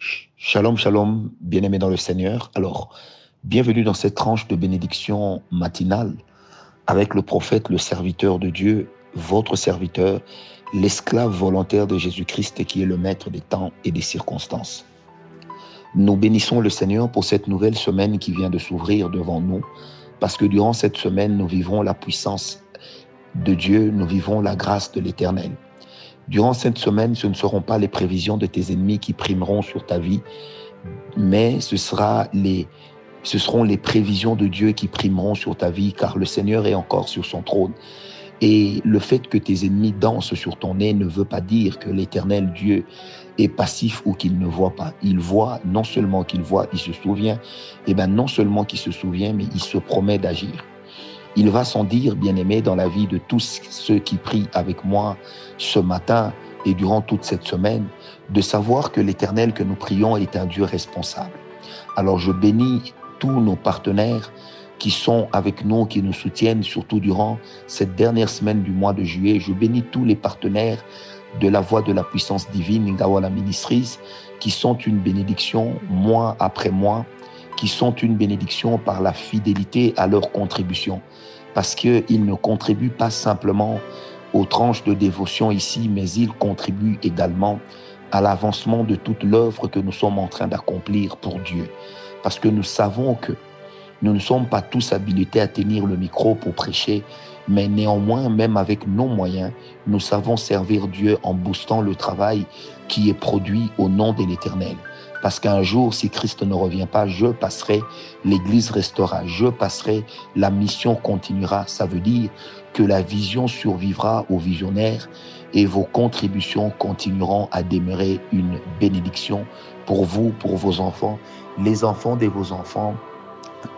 Shalom, shalom, bien-aimés dans le Seigneur. Alors, bienvenue dans cette tranche de bénédiction matinale avec le prophète, le serviteur de Dieu, votre serviteur, l'esclave volontaire de Jésus-Christ qui est le maître des temps et des circonstances. Nous bénissons le Seigneur pour cette nouvelle semaine qui vient de s'ouvrir devant nous, parce que durant cette semaine, nous vivrons la puissance de Dieu, nous vivrons la grâce de l'Éternel. Durant cette semaine, ce ne seront pas les prévisions de tes ennemis qui primeront sur ta vie, mais ce, sera les, ce seront les prévisions de Dieu qui primeront sur ta vie, car le Seigneur est encore sur son trône. Et le fait que tes ennemis dansent sur ton nez ne veut pas dire que l'éternel Dieu est passif ou qu'il ne voit pas. Il voit, non seulement qu'il voit, il se souvient, et bien non seulement qu'il se souvient, mais il se promet d'agir. Il va sans dire, bien-aimé, dans la vie de tous ceux qui prient avec moi ce matin et durant toute cette semaine, de savoir que l'Éternel que nous prions est un Dieu responsable. Alors je bénis tous nos partenaires qui sont avec nous, qui nous soutiennent, surtout durant cette dernière semaine du mois de juillet. Je bénis tous les partenaires de la voix de la puissance divine, Ngawala Ministries, qui sont une bénédiction mois après mois qui sont une bénédiction par la fidélité à leur contribution. Parce qu'ils ne contribuent pas simplement aux tranches de dévotion ici, mais ils contribuent également à l'avancement de toute l'œuvre que nous sommes en train d'accomplir pour Dieu. Parce que nous savons que nous ne sommes pas tous habilités à tenir le micro pour prêcher, mais néanmoins, même avec nos moyens, nous savons servir Dieu en boostant le travail qui est produit au nom de l'Éternel. Parce qu'un jour, si Christ ne revient pas, je passerai, l'Église restera, je passerai, la mission continuera. Ça veut dire que la vision survivra aux visionnaires et vos contributions continueront à demeurer une bénédiction pour vous, pour vos enfants, les enfants de vos enfants,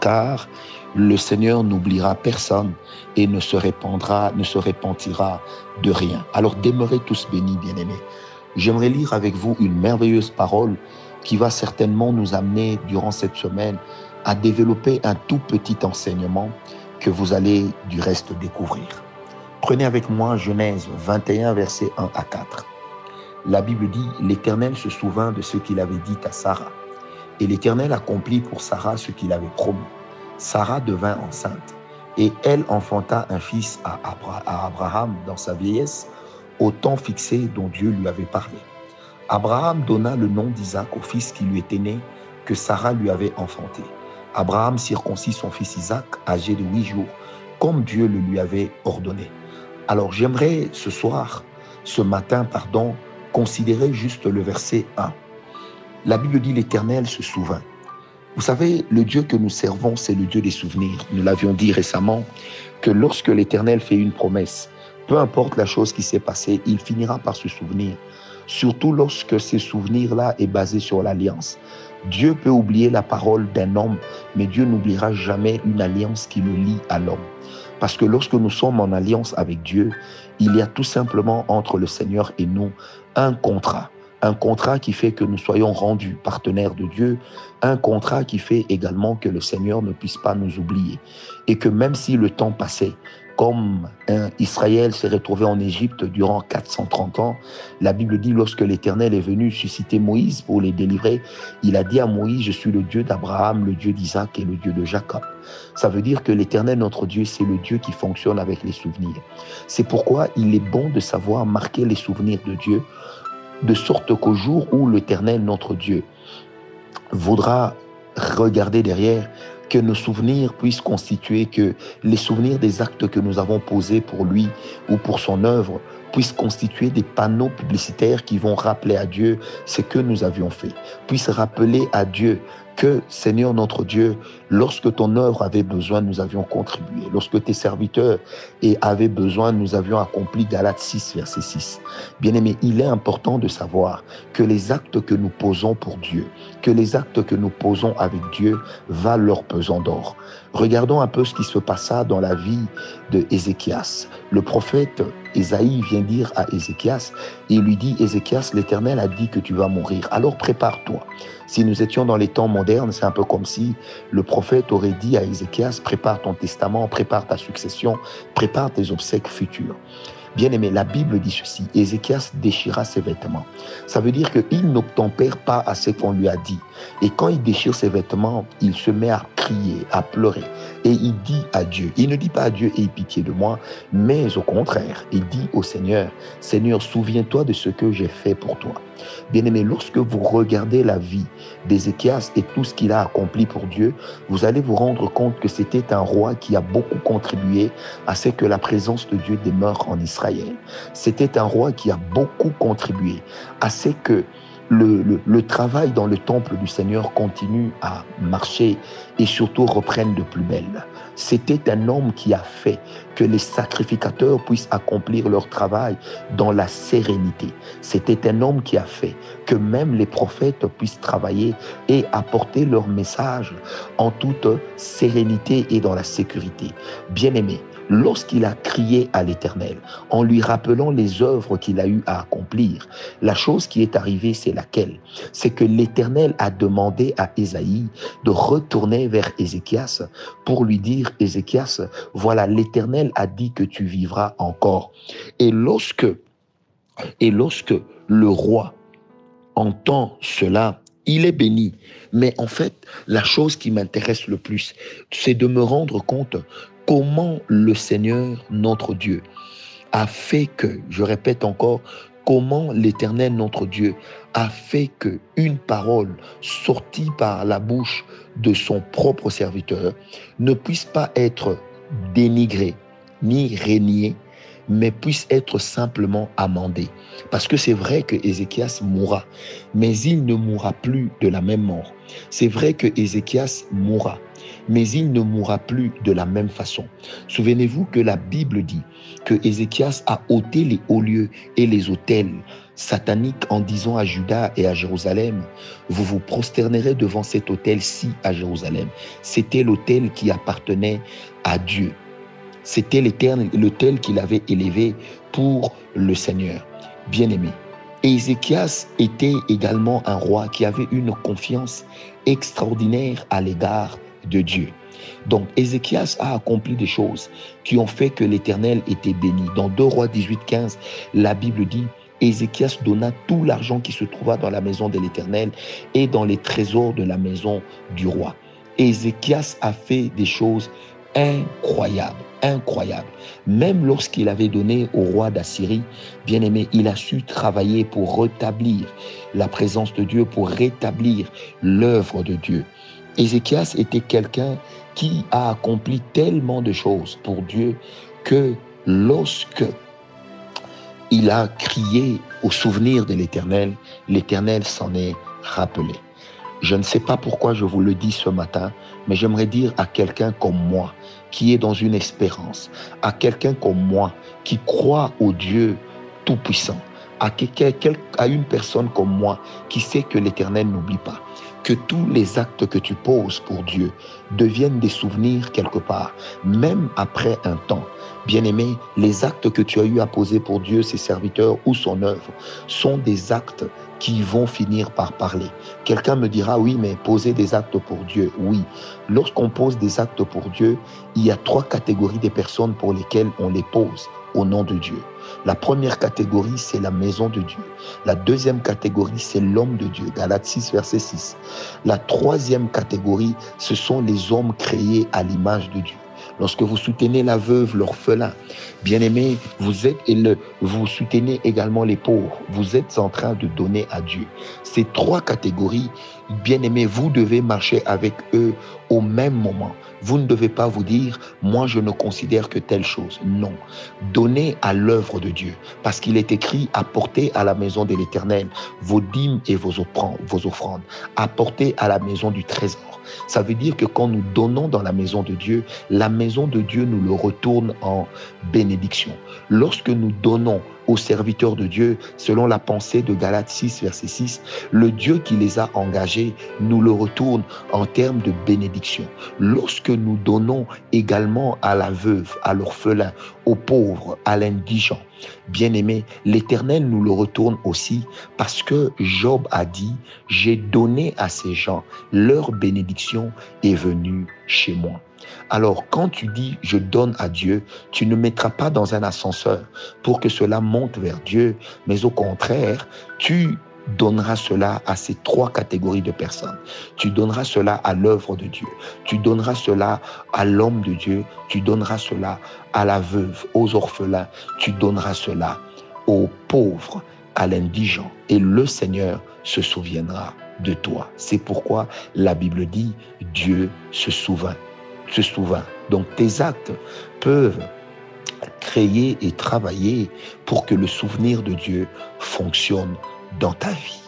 car le Seigneur n'oubliera personne et ne se répandra, ne se répandira de rien. Alors demeurez tous bénis, bien-aimés. J'aimerais lire avec vous une merveilleuse parole qui va certainement nous amener durant cette semaine à développer un tout petit enseignement que vous allez du reste découvrir. Prenez avec moi Genèse 21, versets 1 à 4. La Bible dit, L'Éternel se souvint de ce qu'il avait dit à Sarah. Et l'Éternel accomplit pour Sarah ce qu'il avait promis. Sarah devint enceinte, et elle enfanta un fils à Abraham dans sa vieillesse, au temps fixé dont Dieu lui avait parlé. Abraham donna le nom d'Isaac au fils qui lui était né, que Sarah lui avait enfanté. Abraham circoncit son fils Isaac, âgé de huit jours, comme Dieu le lui avait ordonné. Alors j'aimerais ce soir, ce matin, pardon, considérer juste le verset 1. La Bible dit l'Éternel se souvint. Vous savez, le Dieu que nous servons, c'est le Dieu des souvenirs. Nous l'avions dit récemment que lorsque l'Éternel fait une promesse, peu importe la chose qui s'est passée, il finira par se souvenir surtout lorsque ce souvenir-là est basé sur l'alliance. Dieu peut oublier la parole d'un homme, mais Dieu n'oubliera jamais une alliance qui le lie à l'homme. Parce que lorsque nous sommes en alliance avec Dieu, il y a tout simplement entre le Seigneur et nous un contrat. Un contrat qui fait que nous soyons rendus partenaires de Dieu, un contrat qui fait également que le Seigneur ne puisse pas nous oublier. Et que même si le temps passait, comme Israël s'est retrouvé en Égypte durant 430 ans, la Bible dit lorsque l'Éternel est venu susciter Moïse pour les délivrer, il a dit à Moïse, je suis le Dieu d'Abraham, le Dieu d'Isaac et le Dieu de Jacob. Ça veut dire que l'Éternel, notre Dieu, c'est le Dieu qui fonctionne avec les souvenirs. C'est pourquoi il est bon de savoir marquer les souvenirs de Dieu, de sorte qu'au jour où l'Éternel, notre Dieu, voudra regarder derrière, que nos souvenirs puissent constituer, que les souvenirs des actes que nous avons posés pour lui ou pour son œuvre puissent constituer des panneaux publicitaires qui vont rappeler à Dieu ce que nous avions fait, puissent rappeler à Dieu que, Seigneur notre Dieu, lorsque ton œuvre avait besoin, nous avions contribué. Lorsque tes serviteurs avaient besoin, nous avions accompli Galates 6, verset 6. Bien-aimé, il est important de savoir que les actes que nous posons pour Dieu, que les actes que nous posons avec Dieu valent leur pesant d'or. Regardons un peu ce qui se passa dans la vie de Ézéchias. Le prophète Ésaïe vient dire à Ézéchias, il lui dit, Ézéchias, l'Éternel a dit que tu vas mourir, alors prépare-toi. Si nous étions dans les temps modernes, c'est un peu comme si le prophète aurait dit à Ézéchias, prépare ton testament, prépare ta succession, prépare tes obsèques futures. Bien aimé, la Bible dit ceci, Ézéchias déchira ses vêtements. Ça veut dire qu'il n'obtempère pas à ce qu'on lui a dit. Et quand il déchire ses vêtements, il se met à à pleurer. Et il dit à Dieu, il ne dit pas à Dieu, aie pitié de moi, mais au contraire, il dit au Seigneur, Seigneur, souviens-toi de ce que j'ai fait pour toi. Bien-aimé, lorsque vous regardez la vie d'Ézéchias et tout ce qu'il a accompli pour Dieu, vous allez vous rendre compte que c'était un roi qui a beaucoup contribué à ce que la présence de Dieu demeure en Israël. C'était un roi qui a beaucoup contribué à ce que le, travail dans le temple du Seigneur continue à marcher et surtout reprenne de plus belle. C'était un homme qui a fait que les sacrificateurs puissent accomplir leur travail dans la sérénité. C'était un homme qui a fait que même les prophètes puissent travailler et apporter leur message en toute sérénité et dans la sécurité. Bien aimé, lorsqu'il a crié à l'Éternel, en lui rappelant les œuvres qu'il a eu à accomplir, la chose qui est arrivée, c'est laquelle? C'est que l'Éternel a demandé à Ésaïe de retourner vers Ézéchias pour lui dire, Ézéchias, voilà, l'Éternel a dit que tu vivras encore. Et lorsque, et lorsque le roi entend cela, il est béni. Mais en fait, la chose qui m'intéresse le plus, c'est de me rendre compte comment le Seigneur, notre Dieu, a fait que, je répète encore, comment l'Éternel, notre Dieu, a fait que une parole sortie par la bouche de son propre serviteur ne puisse pas être dénigrée ni régnée, mais puisse être simplement amendée. Parce que c'est vrai que Ézéchias mourra, mais il ne mourra plus de la même mort. C'est vrai que Ézéchias mourra, mais il ne mourra plus de la même façon. Souvenez-vous que la Bible dit que Ézéchias a ôté les hauts lieux et les autels sataniques en disant à Judas et à Jérusalem, vous vous prosternerez devant cet autel-ci à Jérusalem. C'était l'autel qui appartenait à Dieu. C'était l'autel qu'il avait élevé pour le Seigneur. Bien-aimé, Ézéchias était également un roi qui avait une confiance extraordinaire à l'égard de Dieu. Donc Ézéchias a accompli des choses qui ont fait que l'Éternel était béni. Dans 2 Rois 18, 15, la Bible dit, Ézéchias donna tout l'argent qui se trouva dans la maison de l'Éternel et dans les trésors de la maison du roi. Ézéchias a fait des choses incroyables, incroyables. Même lorsqu'il avait donné au roi d'Assyrie, bien aimé, il a su travailler pour rétablir la présence de Dieu, pour rétablir l'œuvre de Dieu. Ézéchias était quelqu'un qui a accompli tellement de choses pour Dieu que lorsque il a crié au souvenir de l'Éternel, l'Éternel s'en est rappelé. Je ne sais pas pourquoi je vous le dis ce matin, mais j'aimerais dire à quelqu'un comme moi qui est dans une espérance, à quelqu'un comme moi qui croit au Dieu Tout-Puissant, à, à une personne comme moi qui sait que l'Éternel n'oublie pas, que tous les actes que tu poses pour Dieu deviennent des souvenirs quelque part, même après un temps. Bien-aimé, les actes que tu as eu à poser pour Dieu, ses serviteurs ou son œuvre, sont des actes qui vont finir par parler. Quelqu'un me dira, oui, mais poser des actes pour Dieu, oui. Lorsqu'on pose des actes pour Dieu, il y a trois catégories de personnes pour lesquelles on les pose au nom de Dieu. La première catégorie, c'est la maison de Dieu. La deuxième catégorie, c'est l'homme de Dieu. Galates 6, verset 6. La troisième catégorie, ce sont les hommes créés à l'image de Dieu. Lorsque vous soutenez la veuve, l'orphelin, bien-aimé, vous êtes et vous soutenez également les pauvres. Vous êtes en train de donner à Dieu. Ces trois catégories, bien-aimé, vous devez marcher avec eux au même moment. Vous ne devez pas vous dire, moi je ne considère que telle chose. Non. Donnez à l'œuvre de Dieu. Parce qu'il est écrit, apportez à la maison de l'Éternel vos dîmes et vos offrandes. Apportez à la maison du trésor. Ça veut dire que quand nous donnons dans la maison de Dieu, la maison de Dieu nous le retourne en bénédiction. Lorsque nous donnons serviteurs de Dieu, selon la pensée de Galates 6, verset 6, le Dieu qui les a engagés nous le retourne en termes de bénédiction. Lorsque nous donnons également à la veuve, à l'orphelin, aux pauvres, à l'indigent, bien aimé, l'Éternel nous le retourne aussi parce que Job a dit, j'ai donné à ces gens, leur bénédiction est venue chez moi. Alors quand tu dis je donne à Dieu, tu ne mettras pas dans un ascenseur pour que cela monte vers Dieu, mais au contraire, tu donneras cela à ces trois catégories de personnes. Tu donneras cela à l'œuvre de Dieu. Tu donneras cela à l'homme de Dieu. Tu donneras cela à la veuve, aux orphelins. Tu donneras cela aux pauvres, à l'indigent. Et le Seigneur se souviendra de toi. C'est pourquoi la Bible dit Dieu se souvient. Donc tes actes peuvent créer et travailler pour que le souvenir de Dieu fonctionne dans ta vie.